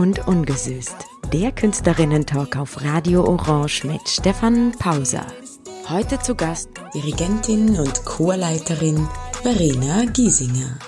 und ungesüßt. Der Künstlerinnen-Talk auf Radio Orange mit Stefan Pauser. Heute zu Gast Dirigentin und Chorleiterin Verena Giesinger.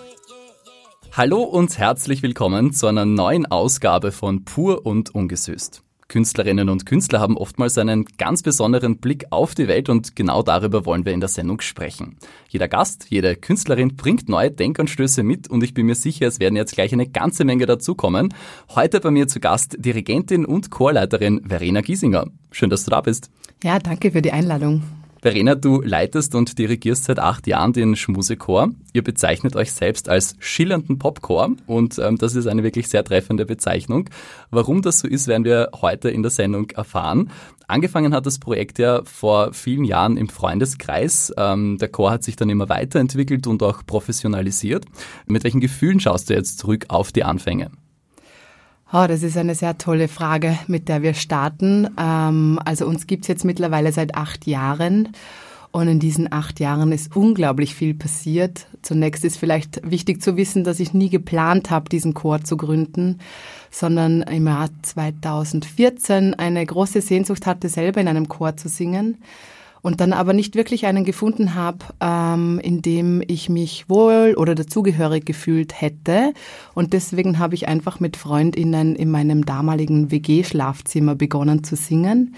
Hallo und herzlich willkommen zu einer neuen Ausgabe von Pur und ungesüßt. Künstlerinnen und Künstler haben oftmals einen ganz besonderen Blick auf die Welt und genau darüber wollen wir in der Sendung sprechen. Jeder Gast, jede Künstlerin bringt neue Denkanstöße mit und ich bin mir sicher, es werden jetzt gleich eine ganze Menge dazukommen. Heute bei mir zu Gast Dirigentin und Chorleiterin Verena Giesinger. Schön, dass du da bist. Ja, danke für die Einladung. Verena, du leitest und dirigierst seit acht Jahren den Schmusechor. Ihr bezeichnet euch selbst als schillernden Popchor und ähm, das ist eine wirklich sehr treffende Bezeichnung. Warum das so ist, werden wir heute in der Sendung erfahren. Angefangen hat das Projekt ja vor vielen Jahren im Freundeskreis. Ähm, der Chor hat sich dann immer weiterentwickelt und auch professionalisiert. Mit welchen Gefühlen schaust du jetzt zurück auf die Anfänge? Oh, das ist eine sehr tolle Frage, mit der wir starten. Ähm, also uns gibt's jetzt mittlerweile seit acht Jahren. Und in diesen acht Jahren ist unglaublich viel passiert. Zunächst ist vielleicht wichtig zu wissen, dass ich nie geplant habe, diesen Chor zu gründen, sondern im Jahr 2014 eine große Sehnsucht hatte, selber in einem Chor zu singen und dann aber nicht wirklich einen gefunden habe, ähm, in dem ich mich wohl oder dazugehörig gefühlt hätte. Und deswegen habe ich einfach mit Freundinnen in meinem damaligen WG-Schlafzimmer begonnen zu singen.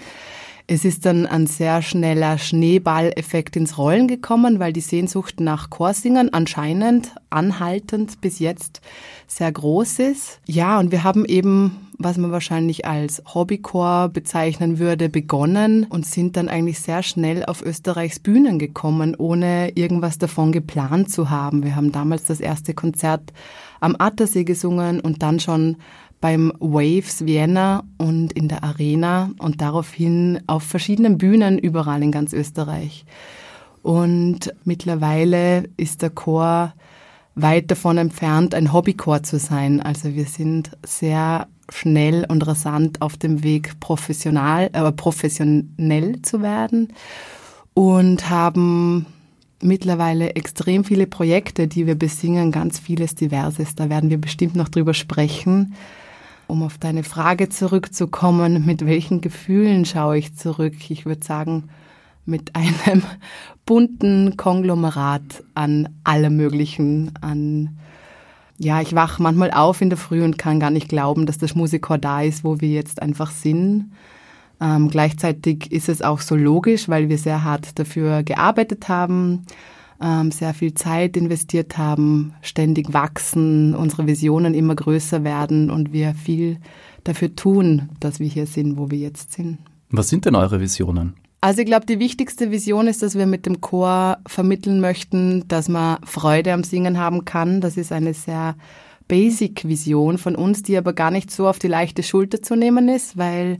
Es ist dann ein sehr schneller Schneeballeffekt ins Rollen gekommen, weil die Sehnsucht nach Chorsingern anscheinend anhaltend bis jetzt sehr groß ist. Ja, und wir haben eben was man wahrscheinlich als Hobbychor bezeichnen würde, begonnen und sind dann eigentlich sehr schnell auf Österreichs Bühnen gekommen, ohne irgendwas davon geplant zu haben. Wir haben damals das erste Konzert am Attersee gesungen und dann schon beim Waves Vienna und in der Arena und daraufhin auf verschiedenen Bühnen überall in ganz Österreich. Und mittlerweile ist der Chor weit davon entfernt, ein Hobbychor zu sein. Also wir sind sehr schnell und rasant auf dem Weg, professional, äh, professionell zu werden und haben mittlerweile extrem viele Projekte, die wir besingen, ganz vieles Diverses. Da werden wir bestimmt noch drüber sprechen. Um auf deine Frage zurückzukommen, mit welchen Gefühlen schaue ich zurück? Ich würde sagen, mit einem bunten Konglomerat an allem Möglichen, an ja, ich wach manchmal auf in der Früh und kann gar nicht glauben, dass das Musikchor da ist, wo wir jetzt einfach sind. Ähm, gleichzeitig ist es auch so logisch, weil wir sehr hart dafür gearbeitet haben, sehr viel Zeit investiert haben, ständig wachsen, unsere Visionen immer größer werden und wir viel dafür tun, dass wir hier sind, wo wir jetzt sind. Was sind denn eure Visionen? Also ich glaube, die wichtigste Vision ist, dass wir mit dem Chor vermitteln möchten, dass man Freude am Singen haben kann. Das ist eine sehr Basic-Vision von uns, die aber gar nicht so auf die leichte Schulter zu nehmen ist, weil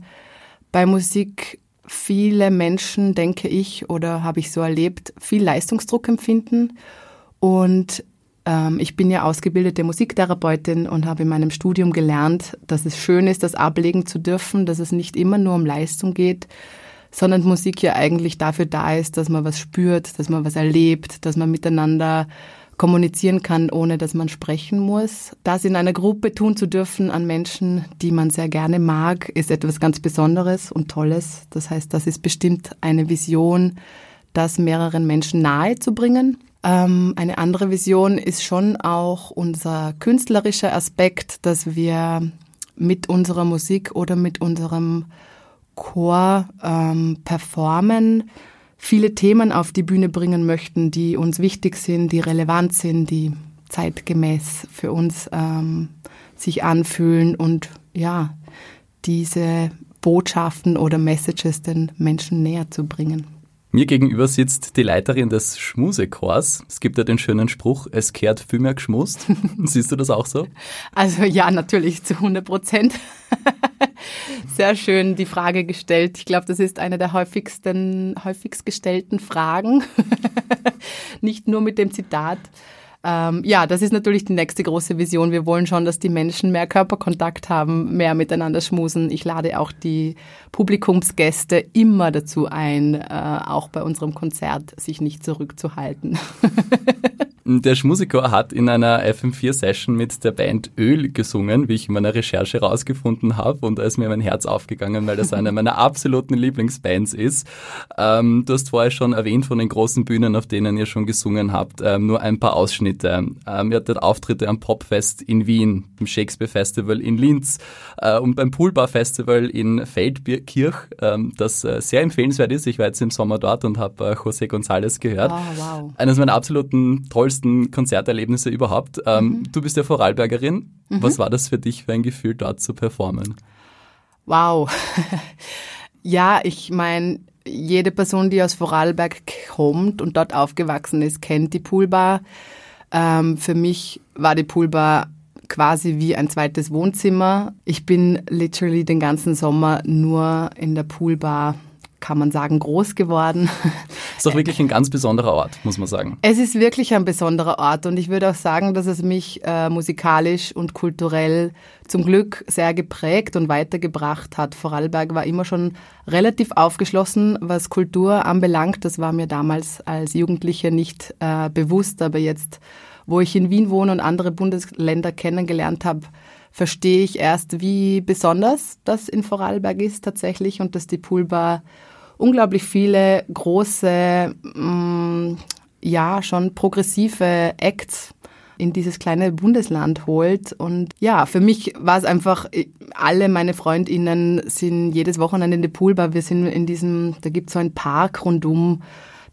bei Musik viele Menschen, denke ich, oder habe ich so erlebt, viel Leistungsdruck empfinden. Und ähm, ich bin ja ausgebildete Musiktherapeutin und habe in meinem Studium gelernt, dass es schön ist, das ablegen zu dürfen, dass es nicht immer nur um Leistung geht, sondern Musik ja eigentlich dafür da ist, dass man was spürt, dass man was erlebt, dass man miteinander kommunizieren kann, ohne dass man sprechen muss. Das in einer Gruppe tun zu dürfen an Menschen, die man sehr gerne mag, ist etwas ganz Besonderes und Tolles. Das heißt, das ist bestimmt eine Vision, das mehreren Menschen nahe zu bringen. Ähm, eine andere Vision ist schon auch unser künstlerischer Aspekt, dass wir mit unserer Musik oder mit unserem Chor ähm, performen, viele Themen auf die Bühne bringen möchten, die uns wichtig sind, die relevant sind, die zeitgemäß für uns ähm, sich anfühlen und ja, diese Botschaften oder Messages den Menschen näher zu bringen. Mir gegenüber sitzt die Leiterin des Schmusechors. Es gibt ja den schönen Spruch, es kehrt viel mehr geschmust. Siehst du das auch so? Also ja, natürlich zu 100 Prozent. Sehr schön die Frage gestellt. Ich glaube, das ist eine der häufigsten, häufigst gestellten Fragen. Nicht nur mit dem Zitat. Ähm, ja, das ist natürlich die nächste große Vision. Wir wollen schon, dass die Menschen mehr Körperkontakt haben, mehr miteinander schmusen. Ich lade auch die Publikumsgäste immer dazu ein, äh, auch bei unserem Konzert sich nicht zurückzuhalten. Der Schmusikor hat in einer FM4-Session mit der Band Öl gesungen, wie ich in meiner Recherche rausgefunden habe. Und da ist mir mein Herz aufgegangen, weil das eine meiner absoluten Lieblingsbands ist. Ähm, du hast vorher schon erwähnt von den großen Bühnen, auf denen ihr schon gesungen habt. Ähm, nur ein paar Ausschnitte. Ähm, ihr hattet Auftritte am Popfest in Wien, im Shakespeare Festival in Linz äh, und beim Poolbar Festival in Feldkirch, ähm, das äh, sehr empfehlenswert ist. Ich war jetzt im Sommer dort und habe äh, José González gehört. Oh, wow. Eines meiner absoluten tollsten tollsten Konzerterlebnisse überhaupt. Ähm, mhm. Du bist ja Vorarlbergerin. Mhm. Was war das für dich für ein Gefühl, dort zu performen? Wow. ja, ich meine, jede Person, die aus Vorarlberg kommt und dort aufgewachsen ist, kennt die Poolbar. Ähm, für mich war die Poolbar quasi wie ein zweites Wohnzimmer. Ich bin literally den ganzen Sommer nur in der Poolbar kann man sagen, groß geworden. Ist doch wirklich ein ganz besonderer Ort, muss man sagen. Es ist wirklich ein besonderer Ort und ich würde auch sagen, dass es mich äh, musikalisch und kulturell zum Glück sehr geprägt und weitergebracht hat. Vorarlberg war immer schon relativ aufgeschlossen, was Kultur anbelangt. Das war mir damals als Jugendliche nicht äh, bewusst, aber jetzt, wo ich in Wien wohne und andere Bundesländer kennengelernt habe, verstehe ich erst, wie besonders das in Vorarlberg ist tatsächlich und dass die Poolbar unglaublich viele große, mh, mm, ja, schon progressive Acts in dieses kleine Bundesland holt. Und ja, für mich war es einfach, alle meine Freundinnen sind jedes Wochenende in der Poolbar. Wir sind in diesem, da gibt es so einen Park rundum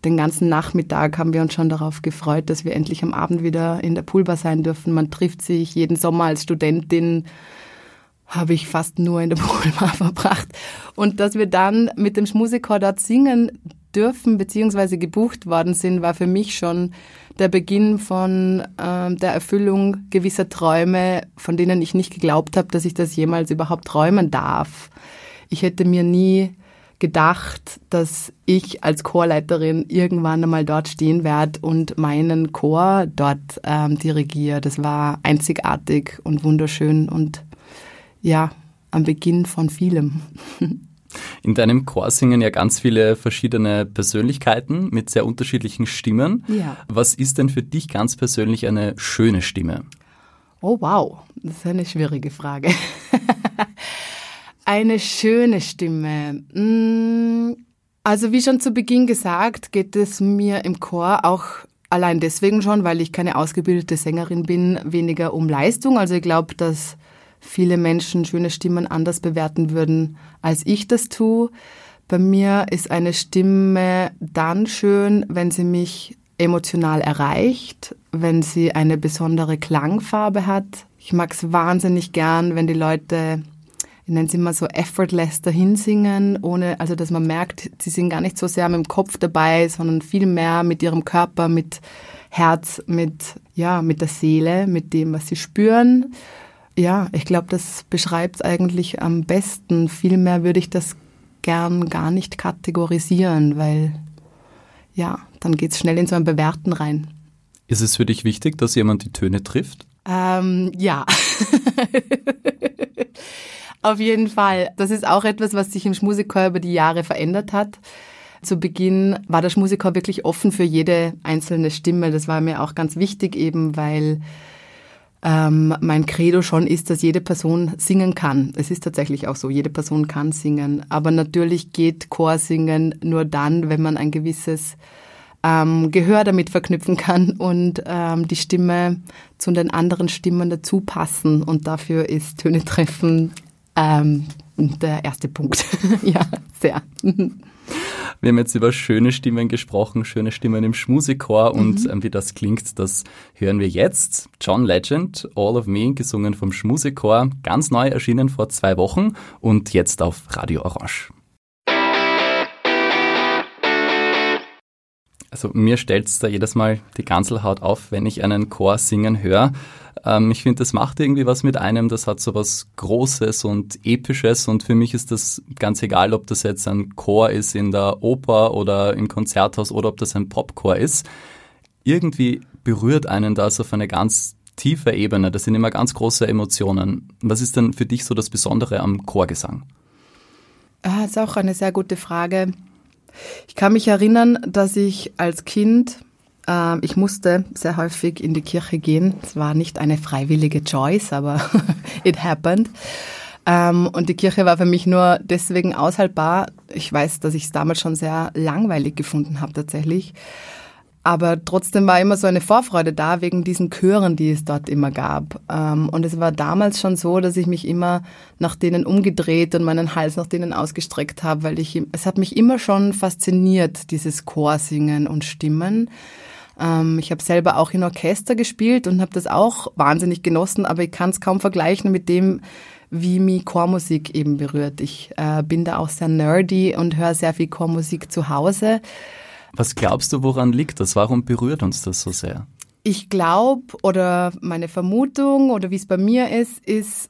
den ganzen Nachmittag haben wir uns schon darauf gefreut, dass wir endlich am Abend wieder in der Poolbar sein dürfen. Man trifft sich jeden Sommer als Studentin habe ich fast nur in der Poolbar verbracht. Und dass wir dann mit dem Schmusikchor dort singen dürfen, beziehungsweise gebucht worden sind, war für mich schon der Beginn von äh, der Erfüllung gewisser Träume, von denen ich nicht geglaubt habe, dass ich das jemals überhaupt träumen darf. Ich hätte mir nie gedacht, dass ich als Chorleiterin irgendwann einmal dort stehen werde und meinen Chor dort ähm, dirigiere. Das war einzigartig und wunderschön und ja, am Beginn von vielem. In deinem Chor singen ja ganz viele verschiedene Persönlichkeiten mit sehr unterschiedlichen Stimmen. Ja. Was ist denn für dich ganz persönlich eine schöne Stimme? Oh wow, das ist eine schwierige Frage. Eine schöne Stimme. Mm, also wie schon zu Beginn gesagt, geht es mir im Chor auch allein deswegen schon, weil ich keine ausgebildete Sängerin bin, weniger um Leistung. Also ich glaube, dass viele Menschen schöne Stimmen anders bewerten würden, als ich das tue. Bei mir ist eine Stimme dann schön, wenn sie mich emotional erreicht, wenn sie eine besondere Klangfarbe hat. Ich mag es wahnsinnig gern, wenn die Leute ich nenne es immer so effortless dahinsingen, ohne, also dass man merkt, sie sind gar nicht so sehr mit dem Kopf dabei, sondern viel mehr mit ihrem Körper, mit Herz, mit, ja, mit der Seele, mit dem, was sie spüren. Ja, ich glaube, das beschreibt es eigentlich am besten. Viel mehr würde ich das gern gar nicht kategorisieren, weil ja, dann geht es schnell in so ein Bewerten rein. Ist es für dich wichtig, dass jemand die Töne trifft? Ähm, ja. Auf jeden Fall. Das ist auch etwas, was sich im Schmusikchor über die Jahre verändert hat. Zu Beginn war der Schmusikchor wirklich offen für jede einzelne Stimme. Das war mir auch ganz wichtig eben, weil ähm, mein Credo schon ist, dass jede Person singen kann. Es ist tatsächlich auch so, jede Person kann singen. Aber natürlich geht Chorsingen nur dann, wenn man ein gewisses ähm, Gehör damit verknüpfen kann und ähm, die Stimme zu den anderen Stimmen dazu passen. Und dafür ist Töne treffen ähm, der erste Punkt. ja, sehr. Wir haben jetzt über schöne Stimmen gesprochen, schöne Stimmen im Schmusikchor und ähm, wie das klingt, das hören wir jetzt. John Legend, All of Me, gesungen vom Schmusikchor, ganz neu erschienen vor zwei Wochen und jetzt auf Radio Orange. Also mir stellt es da jedes Mal die Ganselhaut auf, wenn ich einen Chor singen höre. Ähm, ich finde, das macht irgendwie was mit einem, das hat so was Großes und Episches und für mich ist das ganz egal, ob das jetzt ein Chor ist in der Oper oder im Konzerthaus oder ob das ein Popchor ist. Irgendwie berührt einen das auf eine ganz tiefe Ebene. Das sind immer ganz große Emotionen. Was ist denn für dich so das Besondere am Chorgesang? Ah, das ist auch eine sehr gute Frage. Ich kann mich erinnern, dass ich als Kind, äh, ich musste sehr häufig in die Kirche gehen. Es war nicht eine freiwillige Choice, aber it happened. Ähm, und die Kirche war für mich nur deswegen aushaltbar. Ich weiß, dass ich es damals schon sehr langweilig gefunden habe tatsächlich. Aber trotzdem war immer so eine Vorfreude da wegen diesen Chören, die es dort immer gab. Ähm, und es war damals schon so, dass ich mich immer nach denen umgedreht und meinen Hals nach denen ausgestreckt habe, weil ich, es hat mich immer schon fasziniert, dieses Chorsingen und Stimmen. Ähm, ich habe selber auch in Orchester gespielt und habe das auch wahnsinnig genossen, aber ich kann es kaum vergleichen mit dem, wie mich Chormusik eben berührt. Ich äh, bin da auch sehr nerdy und höre sehr viel Chormusik zu Hause. Was glaubst du, woran liegt das? Warum berührt uns das so sehr? Ich glaube oder meine Vermutung oder wie es bei mir ist, ist,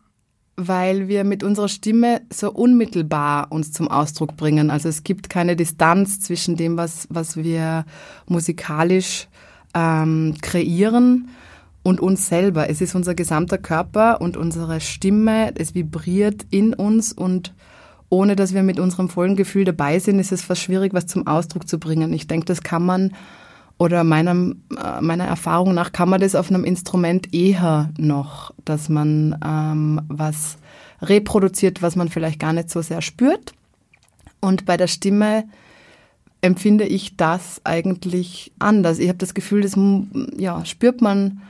weil wir mit unserer Stimme so unmittelbar uns zum Ausdruck bringen. Also es gibt keine Distanz zwischen dem, was, was wir musikalisch ähm, kreieren und uns selber. Es ist unser gesamter Körper und unsere Stimme, es vibriert in uns und ohne dass wir mit unserem vollen Gefühl dabei sind, ist es fast schwierig, was zum Ausdruck zu bringen. Ich denke, das kann man oder meinem, äh, meiner Erfahrung nach kann man das auf einem Instrument eher noch, dass man ähm, was reproduziert, was man vielleicht gar nicht so sehr spürt. Und bei der Stimme empfinde ich das eigentlich anders. Ich habe das Gefühl, das ja, spürt man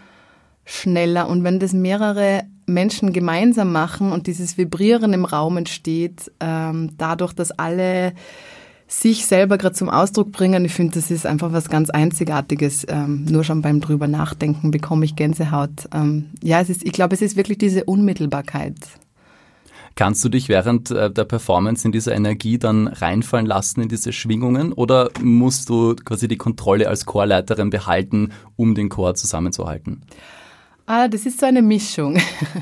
schneller. Und wenn das mehrere Menschen gemeinsam machen und dieses Vibrieren im Raum entsteht, ähm, dadurch, dass alle sich selber gerade zum Ausdruck bringen. Ich finde, das ist einfach was ganz Einzigartiges. Ähm, nur schon beim drüber nachdenken bekomme ich Gänsehaut. Ähm, ja, es ist, ich glaube, es ist wirklich diese Unmittelbarkeit. Kannst du dich während äh, der Performance in diese Energie dann reinfallen lassen in diese Schwingungen oder musst du quasi die Kontrolle als Chorleiterin behalten, um den Chor zusammenzuhalten? Ah, das ist so eine Mischung.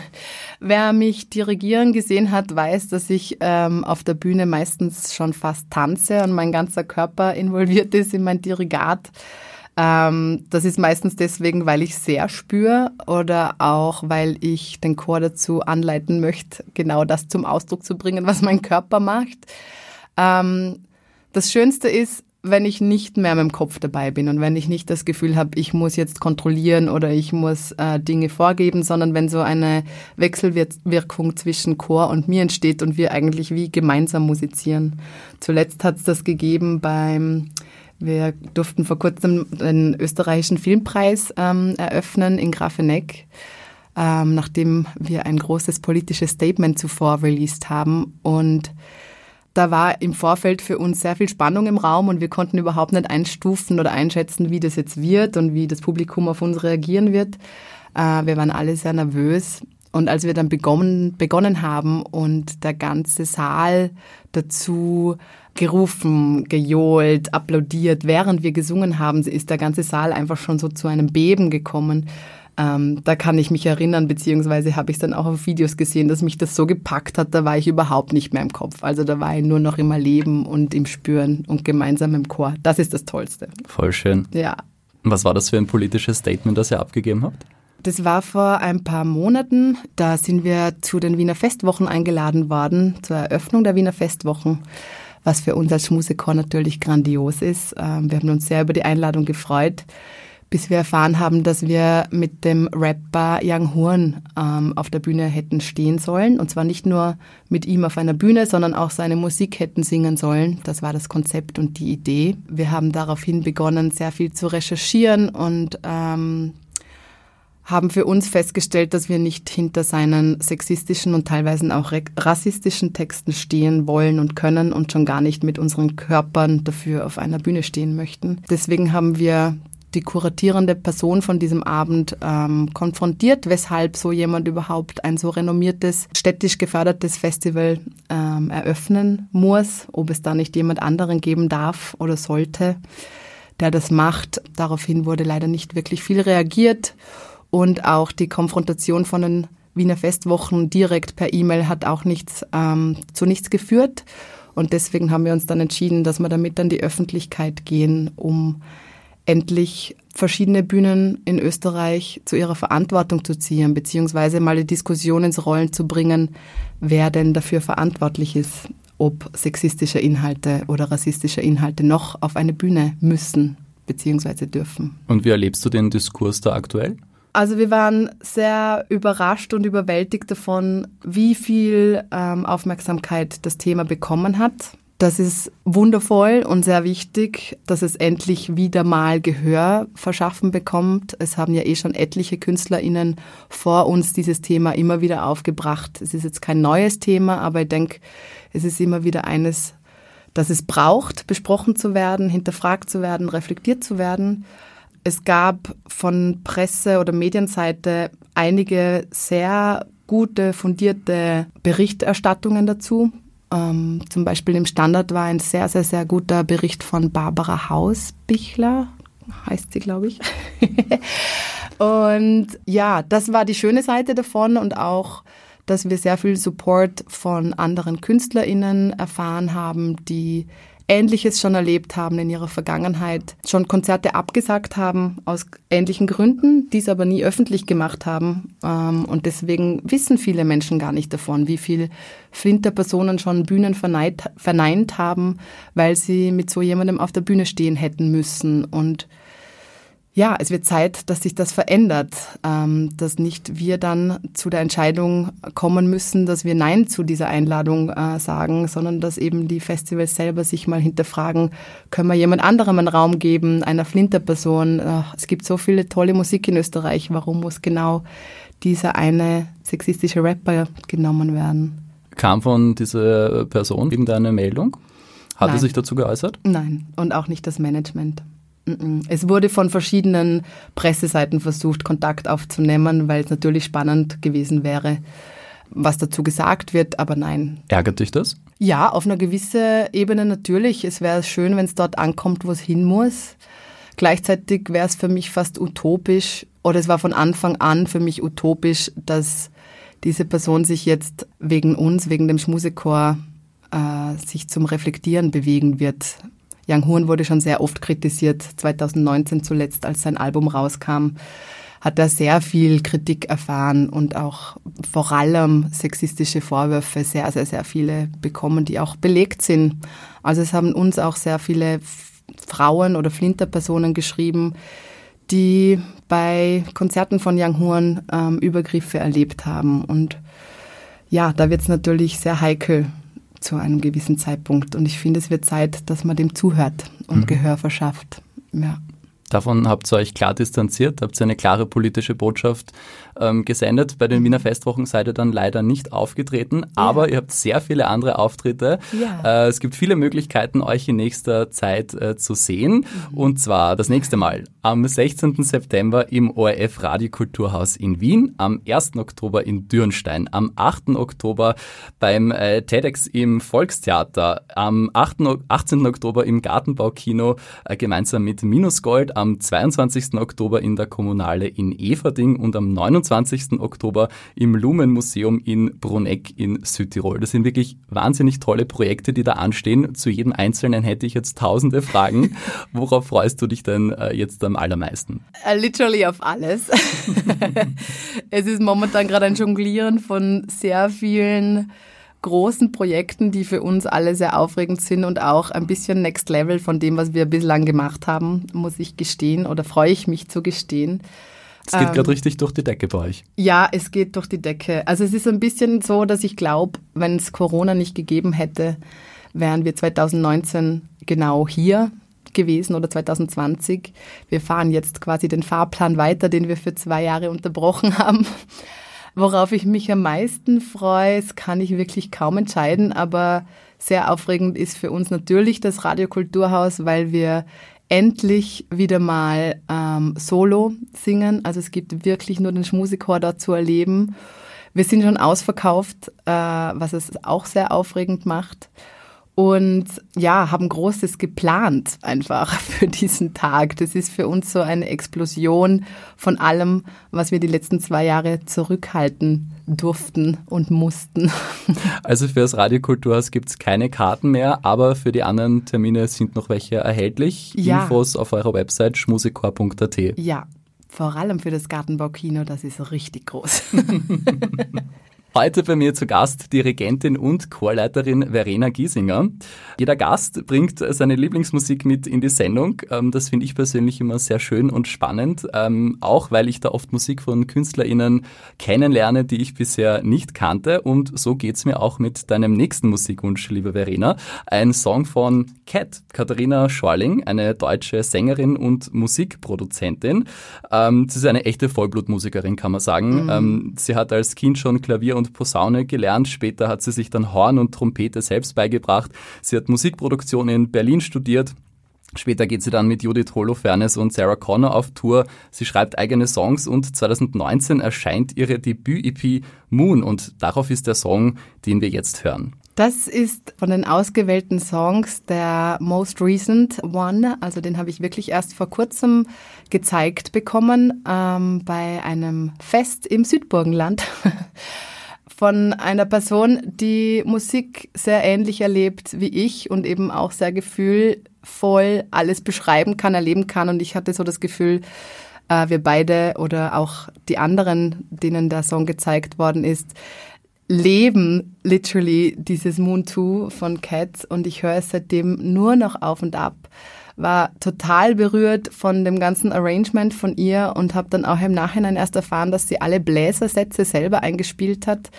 Wer mich dirigieren gesehen hat, weiß, dass ich ähm, auf der Bühne meistens schon fast tanze und mein ganzer Körper involviert ist in mein Dirigat. Ähm, das ist meistens deswegen, weil ich sehr spüre oder auch, weil ich den Chor dazu anleiten möchte, genau das zum Ausdruck zu bringen, was mein Körper macht. Ähm, das Schönste ist, wenn ich nicht mehr mit dem Kopf dabei bin und wenn ich nicht das Gefühl habe, ich muss jetzt kontrollieren oder ich muss äh, Dinge vorgeben, sondern wenn so eine Wechselwirkung zwischen Chor und mir entsteht und wir eigentlich wie gemeinsam musizieren. Zuletzt hat es das gegeben beim wir durften vor kurzem den österreichischen Filmpreis ähm, eröffnen in Grafeneck, ähm, nachdem wir ein großes politisches Statement zuvor released haben und da war im Vorfeld für uns sehr viel Spannung im Raum und wir konnten überhaupt nicht einstufen oder einschätzen, wie das jetzt wird und wie das Publikum auf uns reagieren wird. Äh, wir waren alle sehr nervös. Und als wir dann begonnen, begonnen haben und der ganze Saal dazu gerufen, gejohlt, applaudiert, während wir gesungen haben, ist der ganze Saal einfach schon so zu einem Beben gekommen. Ähm, da kann ich mich erinnern, beziehungsweise habe ich dann auch auf Videos gesehen, dass mich das so gepackt hat, da war ich überhaupt nicht mehr im Kopf. Also da war ich nur noch im Erleben und im Spüren und gemeinsam im Chor. Das ist das Tollste. Voll schön. Ja. Was war das für ein politisches Statement, das ihr abgegeben habt? Das war vor ein paar Monaten. Da sind wir zu den Wiener Festwochen eingeladen worden, zur Eröffnung der Wiener Festwochen, was für uns als Musiker natürlich grandios ist. Ähm, wir haben uns sehr über die Einladung gefreut bis wir erfahren haben, dass wir mit dem Rapper Young Horn ähm, auf der Bühne hätten stehen sollen. Und zwar nicht nur mit ihm auf einer Bühne, sondern auch seine Musik hätten singen sollen. Das war das Konzept und die Idee. Wir haben daraufhin begonnen, sehr viel zu recherchieren und ähm, haben für uns festgestellt, dass wir nicht hinter seinen sexistischen und teilweise auch rassistischen Texten stehen wollen und können und schon gar nicht mit unseren Körpern dafür auf einer Bühne stehen möchten. Deswegen haben wir die kuratierende Person von diesem Abend ähm, konfrontiert, weshalb so jemand überhaupt ein so renommiertes, städtisch gefördertes Festival ähm, eröffnen muss, ob es da nicht jemand anderen geben darf oder sollte, der das macht. Daraufhin wurde leider nicht wirklich viel reagiert und auch die Konfrontation von den Wiener Festwochen direkt per E-Mail hat auch nichts ähm, zu nichts geführt. Und deswegen haben wir uns dann entschieden, dass wir damit an die Öffentlichkeit gehen, um endlich verschiedene Bühnen in Österreich zu ihrer Verantwortung zu ziehen, beziehungsweise mal die Diskussion ins Rollen zu bringen, wer denn dafür verantwortlich ist, ob sexistische Inhalte oder rassistische Inhalte noch auf eine Bühne müssen beziehungsweise dürfen. Und wie erlebst du den Diskurs da aktuell? Also wir waren sehr überrascht und überwältigt davon, wie viel ähm, Aufmerksamkeit das Thema bekommen hat. Das ist wundervoll und sehr wichtig, dass es endlich wieder mal Gehör verschaffen bekommt. Es haben ja eh schon etliche KünstlerInnen vor uns dieses Thema immer wieder aufgebracht. Es ist jetzt kein neues Thema, aber ich denke, es ist immer wieder eines, das es braucht, besprochen zu werden, hinterfragt zu werden, reflektiert zu werden. Es gab von Presse- oder Medienseite einige sehr gute, fundierte Berichterstattungen dazu. Ähm, zum Beispiel im Standard war ein sehr, sehr, sehr guter Bericht von Barbara Hausbichler, heißt sie, glaube ich. und ja, das war die schöne Seite davon und auch, dass wir sehr viel Support von anderen KünstlerInnen erfahren haben, die Ähnliches schon erlebt haben in ihrer Vergangenheit, schon Konzerte abgesagt haben aus ähnlichen Gründen, dies aber nie öffentlich gemacht haben. Ähm, und deswegen wissen viele Menschen gar nicht davon, wie viel Flinterpersonen schon Bühnen verneint, verneint haben, weil sie mit so jemandem auf der Bühne stehen hätten müssen. Und ja, es wird Zeit, dass sich das verändert, ähm, dass nicht wir dann zu der Entscheidung kommen müssen, dass wir Nein zu dieser Einladung äh, sagen, sondern dass eben die Festivals selber sich mal hinterfragen, können wir jemand anderem einen Raum geben, einer Flinterperson. Äh, es gibt so viele tolle Musik in Österreich, warum muss genau dieser eine sexistische Rapper genommen werden? Kam von dieser Person irgendeine Meldung? Hat Nein. er sich dazu geäußert? Nein, und auch nicht das Management. Es wurde von verschiedenen Presseseiten versucht, Kontakt aufzunehmen, weil es natürlich spannend gewesen wäre, was dazu gesagt wird, aber nein. Ärgert dich das? Ja, auf einer gewissen Ebene natürlich. Es wäre schön, wenn es dort ankommt, wo es hin muss. Gleichzeitig wäre es für mich fast utopisch, oder es war von Anfang an für mich utopisch, dass diese Person sich jetzt wegen uns, wegen dem Schmusechor, äh, sich zum Reflektieren bewegen wird. Young Horn wurde schon sehr oft kritisiert, 2019 zuletzt, als sein Album rauskam, hat er sehr viel Kritik erfahren und auch vor allem sexistische Vorwürfe, sehr, sehr, sehr viele bekommen, die auch belegt sind. Also es haben uns auch sehr viele Frauen oder Flinterpersonen geschrieben, die bei Konzerten von Young Horn ähm, Übergriffe erlebt haben. Und ja, da wird es natürlich sehr heikel, zu einem gewissen Zeitpunkt. Und ich finde, es wird Zeit, dass man dem zuhört und mhm. Gehör verschafft. Ja. Davon habt ihr euch klar distanziert, habt ihr eine klare politische Botschaft ähm, gesendet. Bei den Wiener Festwochen seid ihr dann leider nicht aufgetreten, ja. aber ihr habt sehr viele andere Auftritte. Ja. Äh, es gibt viele Möglichkeiten, euch in nächster Zeit äh, zu sehen. Mhm. Und zwar das nächste Mal am 16. September im ORF Radiokulturhaus in Wien, am 1. Oktober in Dürnstein, am 8. Oktober beim äh, TEDx im Volkstheater, am 8. 18. Oktober im Gartenbaukino äh, gemeinsam mit Minusgold, am 22. Oktober in der Kommunale in Everding und am 29. Oktober im Lumenmuseum in Bruneck in Südtirol. Das sind wirklich wahnsinnig tolle Projekte, die da anstehen. Zu jedem Einzelnen hätte ich jetzt tausende Fragen. Worauf freust du dich denn äh, jetzt am allermeisten? Uh, literally auf alles. es ist momentan gerade ein Jonglieren von sehr vielen großen Projekten, die für uns alle sehr aufregend sind und auch ein bisschen Next Level von dem, was wir bislang gemacht haben, muss ich gestehen oder freue ich mich zu gestehen. Es geht ähm, gerade richtig durch die Decke bei euch. Ja, es geht durch die Decke. Also es ist ein bisschen so, dass ich glaube, wenn es Corona nicht gegeben hätte, wären wir 2019 genau hier gewesen oder 2020. Wir fahren jetzt quasi den Fahrplan weiter, den wir für zwei Jahre unterbrochen haben. Worauf ich mich am meisten freue, das kann ich wirklich kaum entscheiden, aber sehr aufregend ist für uns natürlich das Radiokulturhaus, weil wir endlich wieder mal ähm, Solo singen. Also es gibt wirklich nur den Schmusikchor dort zu erleben. Wir sind schon ausverkauft, äh, was es auch sehr aufregend macht. Und ja, haben Großes geplant einfach für diesen Tag. Das ist für uns so eine Explosion von allem, was wir die letzten zwei Jahre zurückhalten durften und mussten. Also für das Radiokulturhaus gibt es keine Karten mehr, aber für die anderen Termine sind noch welche erhältlich. Ja. Infos auf eurer Website schmusikor.at. Ja, vor allem für das Gartenbaukino, das ist richtig groß. Heute bei mir zu Gast Dirigentin und Chorleiterin Verena Giesinger. Jeder Gast bringt seine Lieblingsmusik mit in die Sendung. Ähm, das finde ich persönlich immer sehr schön und spannend, ähm, auch weil ich da oft Musik von KünstlerInnen kennenlerne, die ich bisher nicht kannte. Und so geht's mir auch mit deinem nächsten Musikwunsch, liebe Verena. Ein Song von Cat, Katharina Schorling, eine deutsche Sängerin und Musikproduzentin. Ähm, sie ist eine echte Vollblutmusikerin, kann man sagen. Mhm. Sie hat als Kind schon Klavier und Posaune gelernt. Später hat sie sich dann Horn und Trompete selbst beigebracht. Sie hat Musikproduktion in Berlin studiert. Später geht sie dann mit Judith Holofernes und Sarah Connor auf Tour. Sie schreibt eigene Songs und 2019 erscheint ihre Debüt-EP Moon und darauf ist der Song, den wir jetzt hören. Das ist von den ausgewählten Songs der most recent one. Also den habe ich wirklich erst vor kurzem gezeigt bekommen ähm, bei einem Fest im Südburgenland. von einer Person, die Musik sehr ähnlich erlebt wie ich und eben auch sehr gefühlvoll alles beschreiben kann, erleben kann. Und ich hatte so das Gefühl, äh, wir beide oder auch die anderen, denen der Song gezeigt worden ist, leben literally dieses Moon 2 von Cats und ich höre es seitdem nur noch auf und ab war total berührt von dem ganzen Arrangement von ihr und habe dann auch im Nachhinein erst erfahren, dass sie alle Bläsersätze selber eingespielt hat.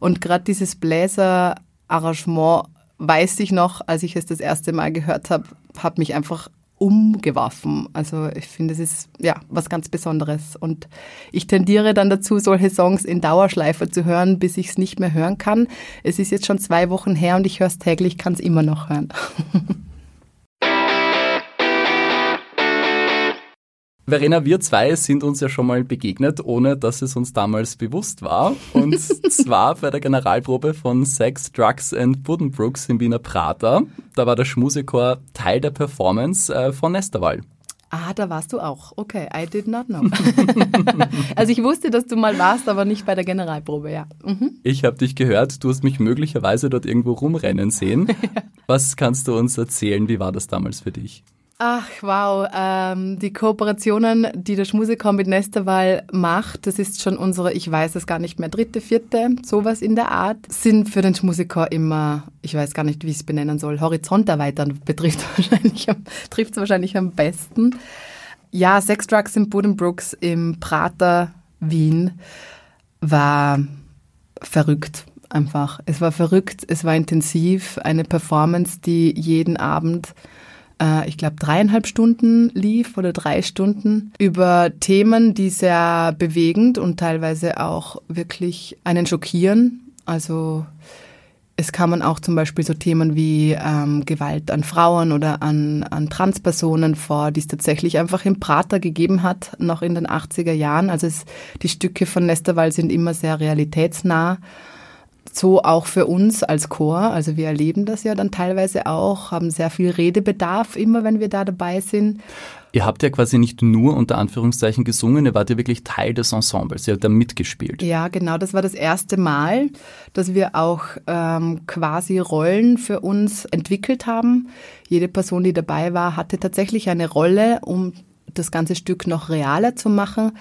Und gerade dieses Bläserarrangement weiß ich noch, als ich es das erste Mal gehört habe, hat mich einfach umgeworfen. Also ich finde, es ist ja was ganz Besonderes. Und ich tendiere dann dazu, solche Songs in Dauerschleife zu hören, bis ich es nicht mehr hören kann. Es ist jetzt schon zwei Wochen her und ich höre es täglich, kann es immer noch hören. Verena, wir zwei sind uns ja schon mal begegnet, ohne dass es uns damals bewusst war. Und zwar bei der Generalprobe von Sex, Drugs and Buddenbrooks im Wiener Prater. Da war der Schmusechor Teil der Performance äh, von Nesterwall. Ah, da warst du auch. Okay, I did not know. also ich wusste, dass du mal warst, aber nicht bei der Generalprobe, ja. Mhm. Ich habe dich gehört, du hast mich möglicherweise dort irgendwo rumrennen sehen. Was kannst du uns erzählen? Wie war das damals für dich? Ach, wow. Ähm, die Kooperationen, die der Schmusikon mit Nesterwall macht, das ist schon unsere, ich weiß es gar nicht mehr, dritte, vierte, sowas in der Art, sind für den Schmusikor immer, ich weiß gar nicht, wie ich es benennen soll, Horizont erweitern betrifft wahrscheinlich, trifft es wahrscheinlich am besten. Ja, Sex, Drugs in Buddenbrooks im Prater Wien war verrückt einfach. Es war verrückt, es war intensiv, eine Performance, die jeden Abend äh, ich glaube, dreieinhalb Stunden lief oder drei Stunden über Themen, die sehr bewegend und teilweise auch wirklich einen schockieren. Also es kamen auch zum Beispiel so Themen wie ähm, Gewalt an Frauen oder an, an Transpersonen vor, die es tatsächlich einfach im Prater gegeben hat, noch in den 80er Jahren. Also es, die Stücke von Nesterwall sind immer sehr realitätsnah so auch für uns als Chor. Also wir erleben das ja dann teilweise auch, haben sehr viel Redebedarf immer, wenn wir da dabei sind. Ihr habt ja quasi nicht nur unter Anführungszeichen gesungen, ihr wart ja wirklich Teil des Ensembles, ihr habt da mitgespielt. Ja, genau, das war das erste Mal, dass wir auch ähm, quasi Rollen für uns entwickelt haben. Jede Person, die dabei war, hatte tatsächlich eine Rolle, um das ganze Stück noch realer zu machen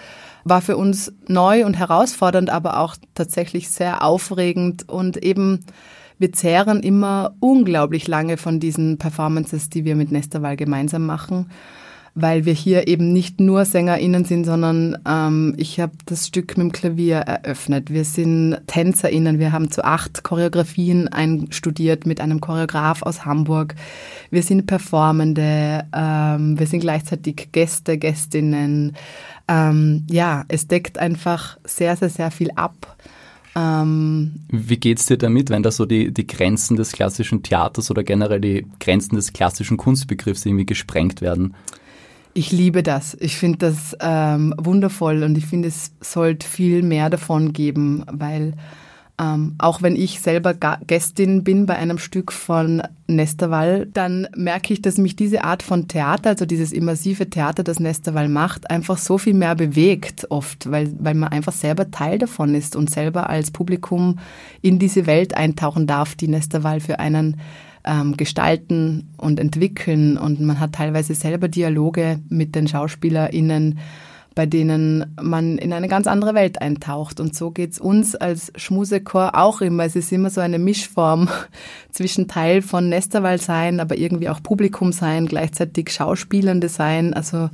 war für uns neu und herausfordernd, aber auch tatsächlich sehr aufregend. Und eben wir zehren immer unglaublich lange von diesen Performances, die wir mit Nesterwall gemeinsam machen, weil wir hier eben nicht nur SängerInnen sind, sondern ähm, ich habe das Stück mit dem Klavier eröffnet. Wir sind TänzerInnen, wir haben zu acht Choreografien einstudiert mit einem Choreograf aus Hamburg. Wir sind Performende, ähm, wir sind gleichzeitig Gäste, Gästinnen ähm, ja, es deckt einfach sehr, sehr, sehr viel ab. Ähm, Wie geht's dir damit, wenn da so die, die Grenzen des klassischen Theaters oder generell die Grenzen des klassischen Kunstbegriffs irgendwie gesprengt werden? Ich liebe das. Ich finde das ähm, wundervoll und ich finde, es sollte viel mehr davon geben, weil Ähm, auch wenn ich selber Gästin bin bei einem Stück von Nesterwall, dann merke ich, dass mich diese Art von Theater, also dieses immersive Theater, das Nesterwall macht, einfach so viel mehr bewegt oft, weil, weil man einfach selber Teil davon ist und selber als Publikum in diese Welt eintauchen darf, die Nesterwall für einen ähm, gestalten und entwickeln. Und man hat teilweise selber Dialoge mit den SchauspielerInnen bei denen man in eine ganz andere Welt eintaucht. Und so geht's uns als Schmusechor auch immer. Es ist immer so eine Mischform zwischen Teil von Nesterwald sein, aber irgendwie auch Publikum sein, gleichzeitig Schauspielende sein. Also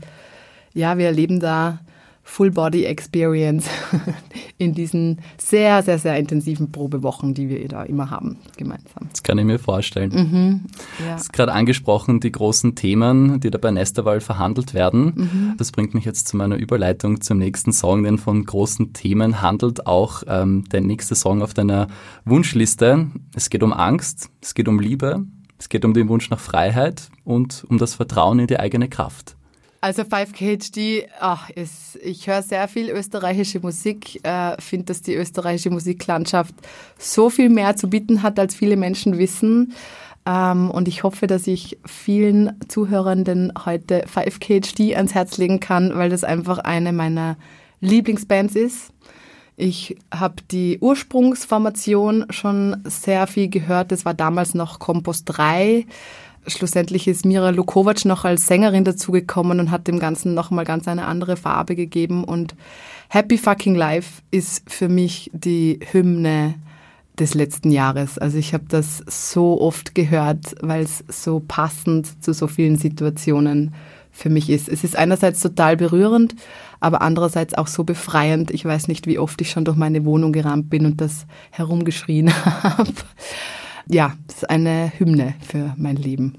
ja, wir erleben da Full Body Experience in diesen sehr, sehr, sehr intensiven Probewochen, die wir da immer haben, gemeinsam. Das kann ich mir vorstellen. Mhm, ja. Du hast gerade angesprochen, die großen Themen, die da bei Nesterwall verhandelt werden. Mhm. Das bringt mich jetzt zu meiner Überleitung zum nächsten Song, denn von großen Themen handelt auch ähm, der nächste Song auf deiner Wunschliste. Es geht um Angst, es geht um Liebe, es geht um den Wunsch nach Freiheit und um das Vertrauen in die eigene Kraft. Also 5KHD, ach, ist, ich höre sehr viel österreichische Musik, äh, finde, dass die österreichische Musiklandschaft so viel mehr zu bieten hat, als viele Menschen wissen. Ähm, und ich hoffe, dass ich vielen Zuhörenden heute 5KHD ans Herz legen kann, weil das einfach eine meiner Lieblingsbands ist. Ich habe die Ursprungsformation schon sehr viel gehört. Das war damals noch Kompost 3 schlussendlich ist Mira Lukovac noch als Sängerin dazugekommen und hat dem Ganzen nochmal ganz eine andere Farbe gegeben. Und Happy Fucking Life ist für mich die Hymne des letzten Jahres. Also ich habe das so oft gehört, weil es so passend zu so vielen Situationen für mich ist. Es ist einerseits total berührend, aber andererseits auch so befreiend. Ich weiß nicht, wie oft ich schon durch meine Wohnung gerannt bin und das herumgeschrien habe ja, das ist eine Hymne für mein Leben.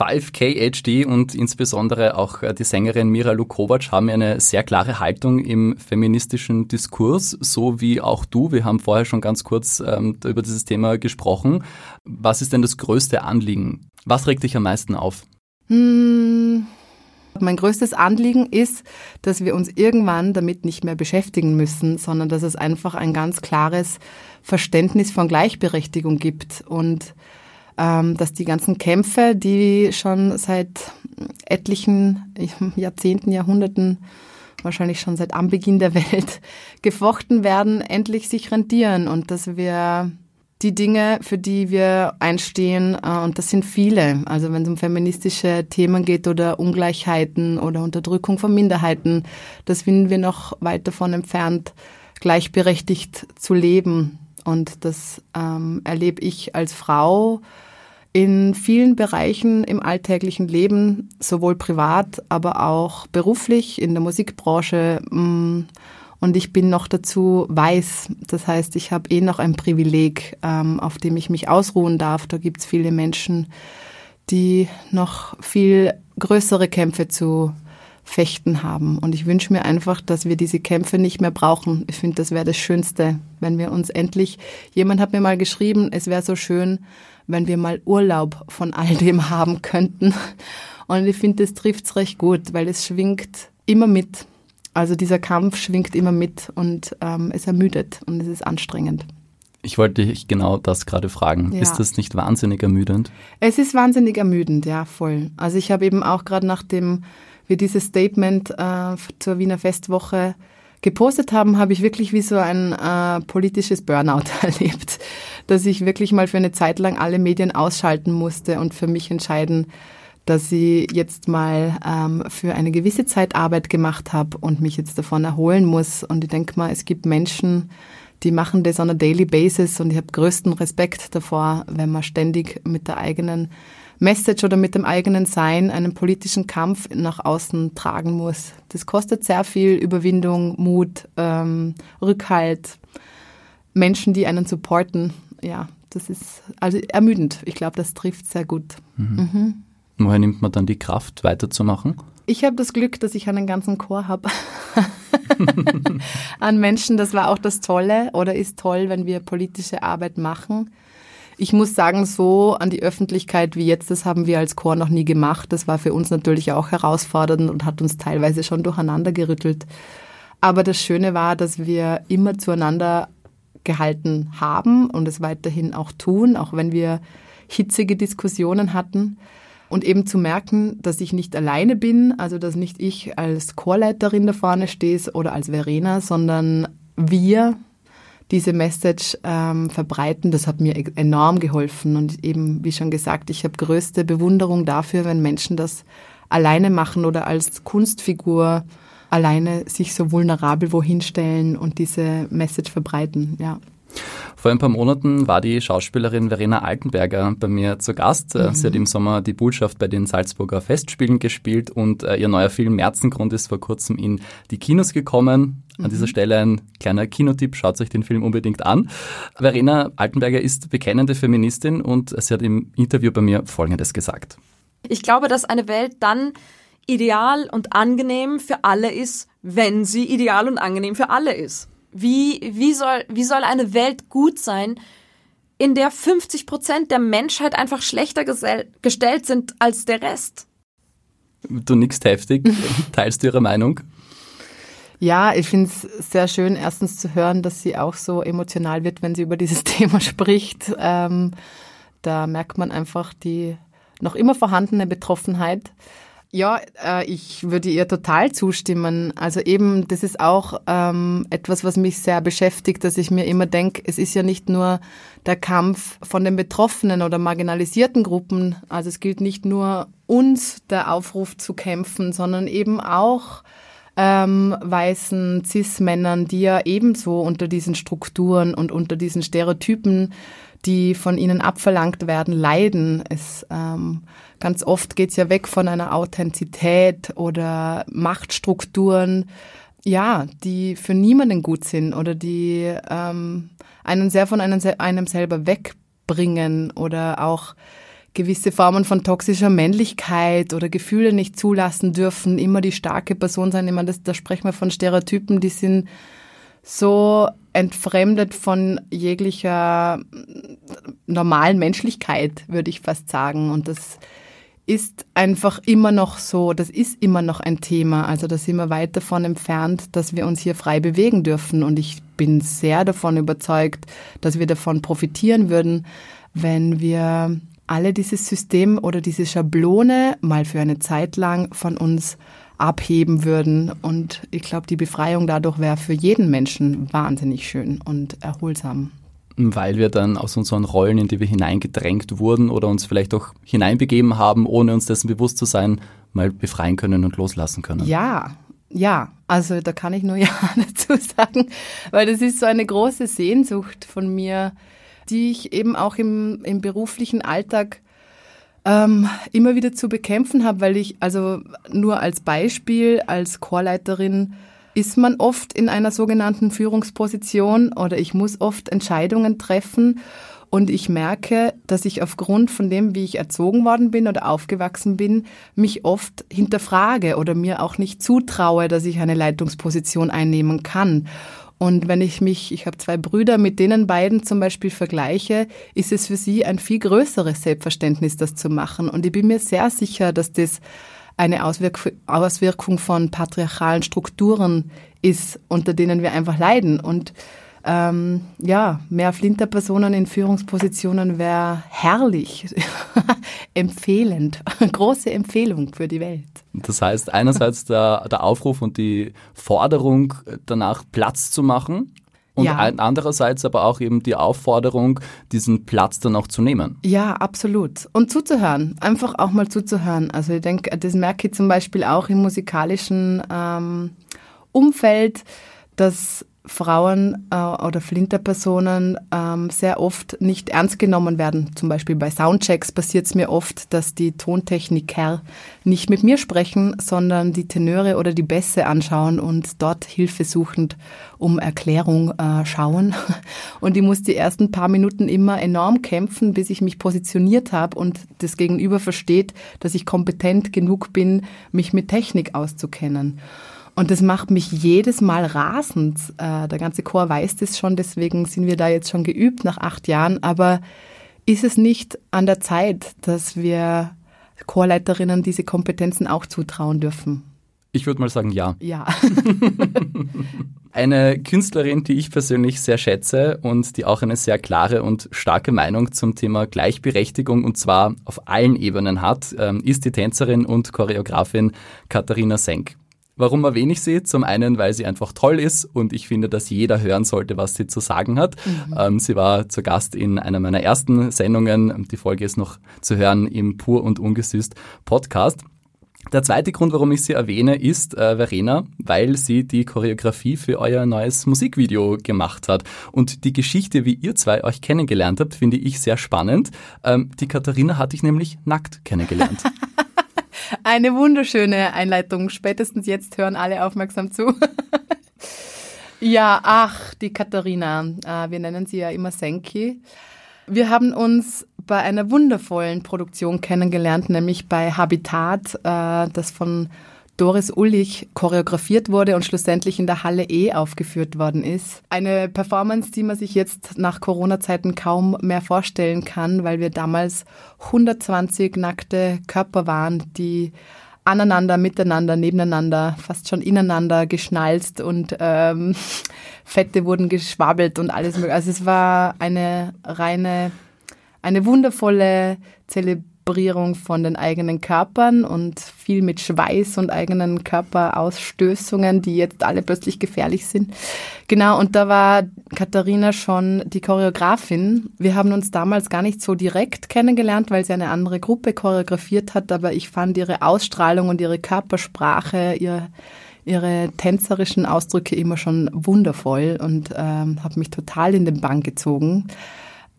5KHD und insbesondere auch äh, die Sängerin Mira Lukovac haben eine sehr klare Haltung im feministischen Diskurs, so wie auch du. Wir haben vorher schon ganz kurz ähm, über dieses Thema gesprochen. Was ist denn das größte Anliegen? Was regt dich am meisten auf? Hm, mein größtes Anliegen ist, dass wir uns irgendwann damit nicht mehr beschäftigen müssen, sondern dass es einfach ein ganz klares Verständnis von Gleichberechtigung gibt und ähm, dass die ganzen Kämpfe, die schon seit etlichen Jahrzehnten, Jahrhunderten, wahrscheinlich schon seit Anbeginn der Welt gefochten werden, endlich sich rentieren und dass wir die Dinge, für die wir einstehen, äh, und das sind viele. Also wenn es um feministische Themen geht oder Ungleichheiten oder Unterdrückung von Minderheiten, das finden wir noch weit davon entfernt, gleichberechtigt zu leben. Und das ähm, erlebe ich als Frau in vielen Bereichen im alltäglichen Leben, sowohl privat, aber auch beruflich, in der Musikbranche. Mh, mm, und ich bin noch dazu weiß. Das heißt, ich habe eh noch ein Privileg, ähm, auf dem ich mich ausruhen darf. Da gibt es viele Menschen, die noch viel größere Kämpfe zu fechten haben. Und ich wünsche mir einfach, dass wir diese Kämpfe nicht mehr brauchen. Ich finde, das wäre das Schönste, wenn wir uns endlich, jemand hat mir mal geschrieben, es wäre so schön, wenn wir mal Urlaub von all dem haben könnten. Und ich finde, das trifft es recht gut, weil es schwingt immer mit. Also dieser Kampf schwingt immer mit und ähm, es ermüdet und es ist anstrengend. Ich wollte dich genau das gerade fragen. Ja. Ist das nicht wahnsinnig ermüdend? Es ist wahnsinnig ermüdend, ja, voll. Also ich habe eben auch gerade nachdem wir dieses Statement äh, zur Wiener Festwoche gepostet haben, habe ich wirklich wie so ein äh, politisches Burnout erlebt, dass ich wirklich mal für eine Zeit lang alle Medien ausschalten musste und für mich entscheiden, dass ich jetzt mal ähm, für eine gewisse Zeit Arbeit gemacht habe und mich jetzt davon erholen muss. Und ich denke mal, es gibt Menschen, die machen das on a daily basis und ich habe größten Respekt davor, wenn man ständig mit der eigenen Message oder mit dem eigenen Sein einen politischen Kampf nach außen tragen muss. Das kostet sehr viel Überwindung, Mut, ähm, Rückhalt, Menschen, die einen supporten. Ja, das ist also ermüdend. Ich glaube, das trifft sehr gut. Mhm. Mhm. Woher nimmt man dann die Kraft, weiterzumachen? Ich habe das Glück, dass ich einen ganzen Chor habe an Menschen. Das war auch das Tolle oder ist toll, wenn wir politische Arbeit machen. Ich muss sagen, so an die Öffentlichkeit wie jetzt, das haben wir als Chor noch nie gemacht. Das war für uns natürlich auch herausfordernd und hat uns teilweise schon durcheinander gerüttelt. Aber das Schöne war, dass wir immer zueinander gehalten haben und es weiterhin auch tun, auch wenn wir hitzige Diskussionen hatten. Und eben zu merken, dass ich nicht alleine bin, also dass nicht ich als Chorleiterin da vorne stehe oder als Verena, sondern wir diese Message ähm, verbreiten, das hat mir e-, enorm geholfen. Und eben, wie schon gesagt, ich habe größte Bewunderung dafür, wenn Menschen das alleine machen oder als Kunstfigur alleine sich so vulnerabel wohin stellen und diese Message verbreiten, ja. Vor ein paar Monaten war die Schauspielerin Verena Altenberger bei mir zu Gast. Mhm. Sie hat im Sommer die Botschaft bei den Salzburger Festspielen gespielt und äh, ihr neuer Film Märzengrund ist vor kurzem in die Kinos gekommen. An mhm. dieser Stelle ein kleiner Kinotipp, schaut euch den Film unbedingt an. Verena Altenberger ist bekennende Feministin und sie hat im Interview bei mir Folgendes gesagt. Ich glaube, dass eine Welt dann ideal und angenehm für alle ist, wenn sie ideal und angenehm für alle ist. Wie, wie, soll, wie soll eine Welt gut sein, in der 50 Prozent der Menschheit einfach schlechter gestellt sind als der Rest? Du nickst heftig. Teilst du ihre Meinung? Ja, ich finde es sehr schön, erstens zu hören, dass sie auch so emotional wird, wenn sie über dieses Thema spricht. Ähm, da merkt man einfach die noch immer vorhandene Betroffenheit. Ja, äh, ich würde ihr total zustimmen. Also eben, das ist auch ähm, etwas, was mich sehr beschäftigt, dass ich mir immer denke, es ist ja nicht nur der Kampf von den Betroffenen oder marginalisierten Gruppen. Also es gilt nicht nur uns der Aufruf zu kämpfen, sondern eben auch ähm, weißen Cis-Männern, die ja ebenso unter diesen Strukturen und unter diesen Stereotypen, die von ihnen abverlangt werden, leiden. Es ähm, Ganz oft geht's ja weg von einer Authentizität oder Machtstrukturen, ja, die für niemanden gut sind oder die ähm, einen sehr von einem, einem selber wegbringen oder auch gewisse Formen von toxischer Männlichkeit oder Gefühle nicht zulassen dürfen, immer die starke Person sein. Ich meine, das, da sprechen wir von Stereotypen, die sind so entfremdet von jeglicher normalen Menschlichkeit, würde ich fast sagen. Und das ist einfach immer noch so, das ist immer noch ein Thema. Also da sind wir weit davon entfernt, dass wir uns hier frei bewegen dürfen. Und ich bin sehr davon überzeugt, dass wir davon profitieren würden, wenn wir alle dieses System oder diese Schablone mal für eine Zeit lang von uns abheben würden. Und ich glaube, die Befreiung dadurch wäre für jeden Menschen wahnsinnig schön und erholsam weil wir dann aus unseren Rollen, in die wir hineingedrängt wurden oder uns vielleicht auch hineinbegeben haben, ohne uns dessen bewusst zu sein, mal befreien können und loslassen können. Ja, ja, also da kann ich nur ja dazu sagen, weil das ist so eine große Sehnsucht von mir, die ich eben auch im, im beruflichen Alltag ähm, immer wieder zu bekämpfen habe, weil ich also nur als Beispiel als Chorleiterin ist man oft in einer sogenannten Führungsposition oder ich muss oft Entscheidungen treffen und ich merke, dass ich aufgrund von dem, wie ich erzogen worden bin oder aufgewachsen bin, mich oft hinterfrage oder mir auch nicht zutraue, dass ich eine Leitungsposition einnehmen kann. Und wenn ich mich, ich habe zwei Brüder, mit denen beiden zum Beispiel vergleiche, ist es für sie ein viel größeres Selbstverständnis, das zu machen. Und ich bin mir sehr sicher, dass das eine Auswirk Auswirkung von patriarchalen Strukturen ist, unter denen wir einfach leiden. Und ähm, ja, mehr Flinterpersonen in Führungspositionen wäre herrlich, empfehlend, große Empfehlung für die Welt. Das heißt, einerseits der, der Aufruf und die Forderung danach Platz zu machen, und ja. andererseits aber auch eben die Aufforderung, diesen Platz dann auch zu nehmen. Ja, absolut. Und zuzuhören, einfach auch mal zuzuhören. Also ich denke, das merke ich zum Beispiel auch im musikalischen ähm, Umfeld, dass Frauen äh, oder Flinterpersonen ähm, sehr oft nicht ernst genommen werden. Zum Beispiel bei Soundchecks passiert es mir oft, dass die Tontechniker nicht mit mir sprechen, sondern die Tenöre oder die Bässe anschauen und dort hilfesuchend um Erklärung äh, schauen. Und ich muss die ersten paar Minuten immer enorm kämpfen, bis ich mich positioniert habe und das Gegenüber versteht, dass ich kompetent genug bin, mich mit Technik auszukennen. Und das macht mich jedes Mal rasend. Äh, der ganze Chor weiß das schon, deswegen sind wir da jetzt schon geübt nach acht Jahren. Aber ist es nicht an der Zeit, dass wir Chorleiterinnen diese Kompetenzen auch zutrauen dürfen? Ich würde mal sagen, ja. Ja. Eine Künstlerin, die ich persönlich sehr schätze und die auch eine sehr klare und starke Meinung zum Thema Gleichberechtigung und zwar auf allen Ebenen hat, ähm, ist die Tänzerin und Choreografin Katharina Senk. Warum erwähne ich sie? Zum einen, weil sie einfach toll ist und ich finde, dass jeder hören sollte, was sie zu sagen hat. Mhm. Ähm, sie war zu Gast in einer meiner ersten Sendungen. Die Folge ist noch zu hören im Pur und Ungesüßt Podcast. Der zweite Grund, warum ich sie erwähne, ist äh, Verena, weil sie die Choreografie für euer neues Musikvideo gemacht hat. Und die Geschichte, wie ihr zwei euch kennengelernt habt, finde ich sehr spannend. Ähm, die Katharina hatte ich nämlich nackt kennengelernt. Eine wunderschöne Einleitung. Spätestens jetzt hören alle aufmerksam zu. ja, ach, die Katharina. Äh, wir nennen sie ja immer Senki. Wir haben uns bei einer wundervollen Produktion kennengelernt, nämlich bei Habitat, äh, das von Doris Ullich choreografiert wurde und schlussendlich in der Halle E aufgeführt worden ist. Eine Performance, die man sich jetzt nach Corona-Zeiten kaum mehr vorstellen kann, weil wir damals 120 nackte Körper waren, die aneinander, miteinander, nebeneinander, fast schon ineinander geschnalzt und ähm, Fette wurden geschwabbelt und alles mögliche. Also es war eine reine, eine wundervolle Zelebration Zelebrierung von den eigenen Körpern und viel mit Schweiß und eigenen Körperausstößungen, die jetzt alle plötzlich gefährlich sind. Genau, und da war Katharina schon die Choreografin. Wir haben uns damals gar nicht so direkt kennengelernt, weil sie eine andere Gruppe choreografiert hat, aber ich fand ihre Ausstrahlung und ihre Körpersprache, ihr ihre tänzerischen Ausdrücke immer schon wundervoll und ähm, habe mich total in den Bann gezogen.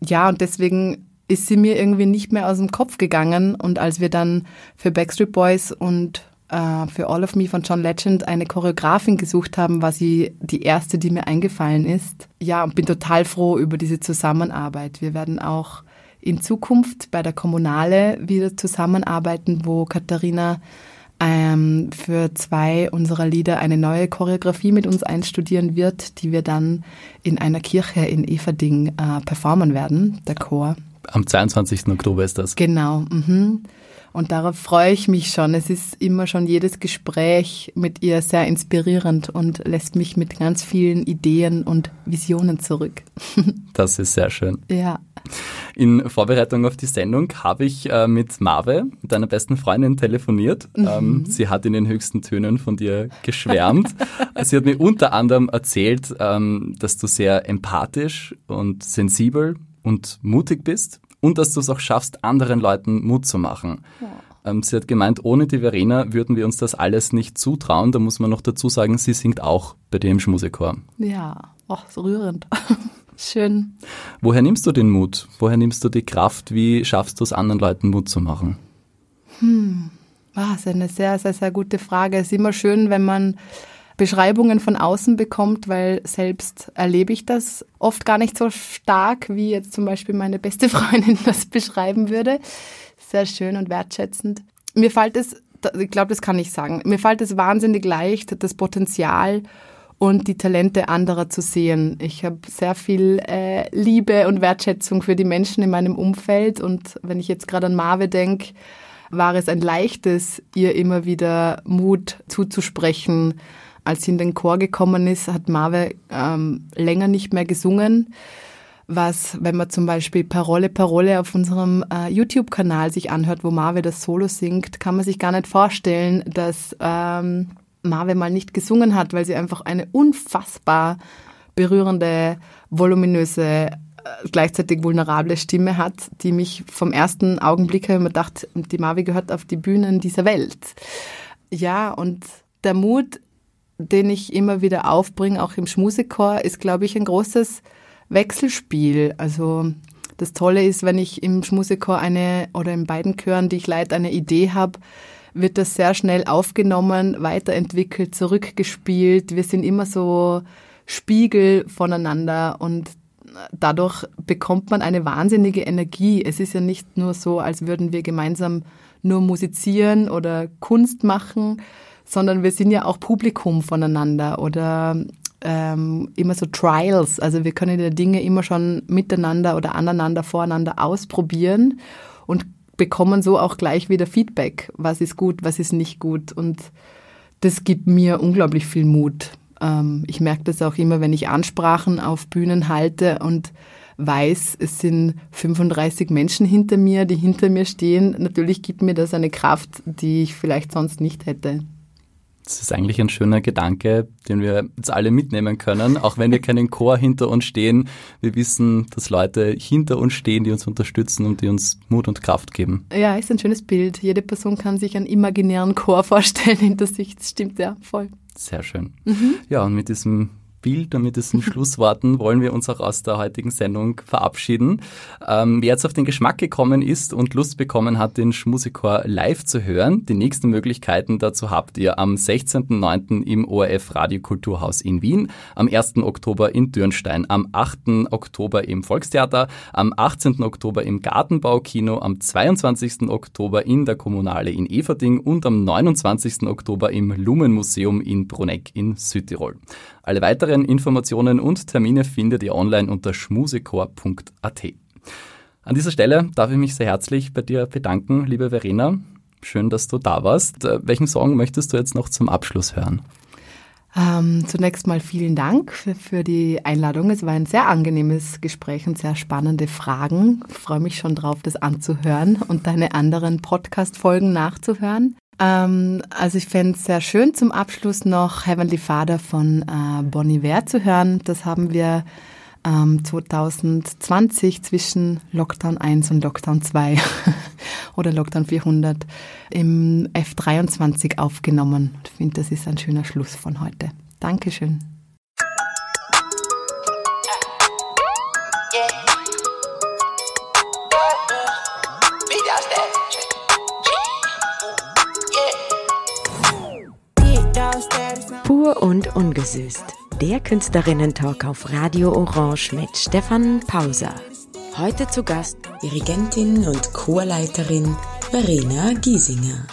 Ja, und deswegen ist sie mir irgendwie nicht mehr aus dem Kopf gegangen. Und als wir dann für Backstreet Boys und äh, für All of Me von John Legend eine Choreografin gesucht haben, war sie die erste, die mir eingefallen ist. Ja, und bin total froh über diese Zusammenarbeit. Wir werden auch in Zukunft bei der Kommunale wieder zusammenarbeiten, wo Katharina ähm, für zwei unserer Lieder eine neue Choreografie mit uns einstudieren wird, die wir dann in einer Kirche in Everding äh, performen werden, der Chor. Am 22. Oktober ist das. Genau. Mhm. Und darauf freue ich mich schon. Es ist immer schon jedes Gespräch mit ihr sehr inspirierend und lässt mich mit ganz vielen Ideen und Visionen zurück. Das ist sehr schön. Ja. In Vorbereitung auf die Sendung habe ich äh, mit Marve, deiner besten Freundin, telefoniert. Mhm. Ähm, sie hat in den höchsten Tönen von dir geschwärmt. sie hat mir unter anderem erzählt, ähm, dass du sehr empathisch und sensibel und mutig bist und dass du es auch schaffst, anderen Leuten Mut zu machen. Ja. Ähm, sie hat gemeint, ohne die Verena würden wir uns das alles nicht zutrauen. Da muss man noch dazu sagen, sie singt auch bei dir im Schmusechor. Ja, ach, so rührend. Schön. Woher nimmst du den Mut? Woher nimmst du die Kraft? Wie schaffst du es, anderen Leuten Mut zu machen? Hm, ah, das ist eine sehr, sehr, sehr gute Frage. Es ist immer schön, wenn man Beschreibungen von außen bekommt, weil selbst erlebe ich das oft gar nicht so stark, wie jetzt zum Beispiel meine beste Freundin das beschreiben würde. Sehr schön und wertschätzend. Mir fällt es, ich glaube, das kann ich sagen, mir fällt es wahnsinnig leicht, das Potenzial und die Talente anderer zu sehen. Ich habe sehr viel äh, Liebe und Wertschätzung für die Menschen in meinem Umfeld und wenn ich jetzt gerade an Marve denke, war es ein leichtes, ihr immer wieder Mut zuzusprechen, als sie in den Chor gekommen ist, hat Marve ähm, länger nicht mehr gesungen. Was, wenn man zum Beispiel Parole, Parole auf unserem äh, YouTube-Kanal sich anhört, wo Marve das Solo singt, kann man sich gar nicht vorstellen, dass ähm, Marve mal nicht gesungen hat, weil sie einfach eine unfassbar berührende, voluminöse, äh, gleichzeitig vulnerable Stimme hat, die mich vom ersten Augenblick her immer gedacht, die Marve gehört auf die Bühnen dieser Welt. Ja, und der Mut den ich immer wieder aufbringe, auch im Schmusechor, ist, glaube ich, ein großes Wechselspiel. Also das Tolle ist, wenn ich im Schmusechor eine oder in beiden Chören, die ich leite, eine Idee habe, wird das sehr schnell aufgenommen, weiterentwickelt, zurückgespielt. Wir sind immer so Spiegel voneinander und dadurch bekommt man eine wahnsinnige Energie. Es ist ja nicht nur so, als würden wir gemeinsam nur musizieren oder Kunst machen, sondern wir sind ja auch Publikum voneinander oder ähm, immer so Trials. Also wir können die Dinge immer schon miteinander oder aneinander, voreinander ausprobieren und bekommen so auch gleich wieder Feedback. Was ist gut, was ist nicht gut. Und Das gibt mir unglaublich viel Mut. Ähm, ich merke das auch immer, wenn ich Ansprachen auf Bühnen halte und weiß, es sind 35 Menschen hinter mir, die hinter mir stehen. Natürlich gibt mir das eine Kraft, die ich vielleicht sonst nicht hätte. Das ist eigentlich ein schöner Gedanke, den wir jetzt alle mitnehmen können, auch wenn wir keinen Chor hinter uns stehen. Wir wissen, dass Leute hinter uns stehen, die uns unterstützen und die uns Mut und Kraft geben. Ja, ist ein schönes Bild. Jede Person kann sich einen imaginären Chor vorstellen hinter sich. Das stimmt ja voll. Sehr schön. Mhm. Ja, und mit diesem Bild und mit diesen Schlussworten wollen wir uns auch aus der heutigen Sendung verabschieden. Ähm, wer jetzt auf den Geschmack gekommen ist und Lust bekommen hat, den Schmusikor live zu hören, die nächsten Möglichkeiten dazu habt ihr am 16.09. im ORF Radiokulturhaus in Wien, am 1. Oktober in Dürnstein, am 8. Oktober im Volkstheater, am 18. Oktober im Gartenbaukino, am 22. Oktober in der Kommunale in Everding und am 29. Oktober im Lumenmuseum in Bruneck in Südtirol. Alle weiteren Informationen und Termine findet ihr online unter schmusekor.at. An dieser Stelle darf ich mich sehr herzlich bei dir bedanken, liebe Verena. Schön, dass du da warst. Äh, welchen Song möchtest du jetzt noch zum Abschluss hören? Ähm, zunächst mal vielen Dank für, für, die Einladung. Es war ein sehr angenehmes Gespräch und sehr spannende Fragen. Ich freue mich schon drauf, das anzuhören und deine anderen Podcast-Folgen nachzuhören. Ähm, also ich fände es sehr schön, zum Abschluss noch Heavenly Father von äh, Bon Iver zu hören. Das haben wir ähm, 2020 zwischen Lockdown 1 und Lockdown 2 oder Lockdown 400 im F23 aufgenommen. Ich finde, das ist ein schöner Schluss von heute. Dankeschön. Pur und ungesüßt. Der Künstlerinnen-Talk auf Radio Orange mit Stefan Pauser. Heute zu Gast Dirigentin und Chorleiterin Verena Giesinger.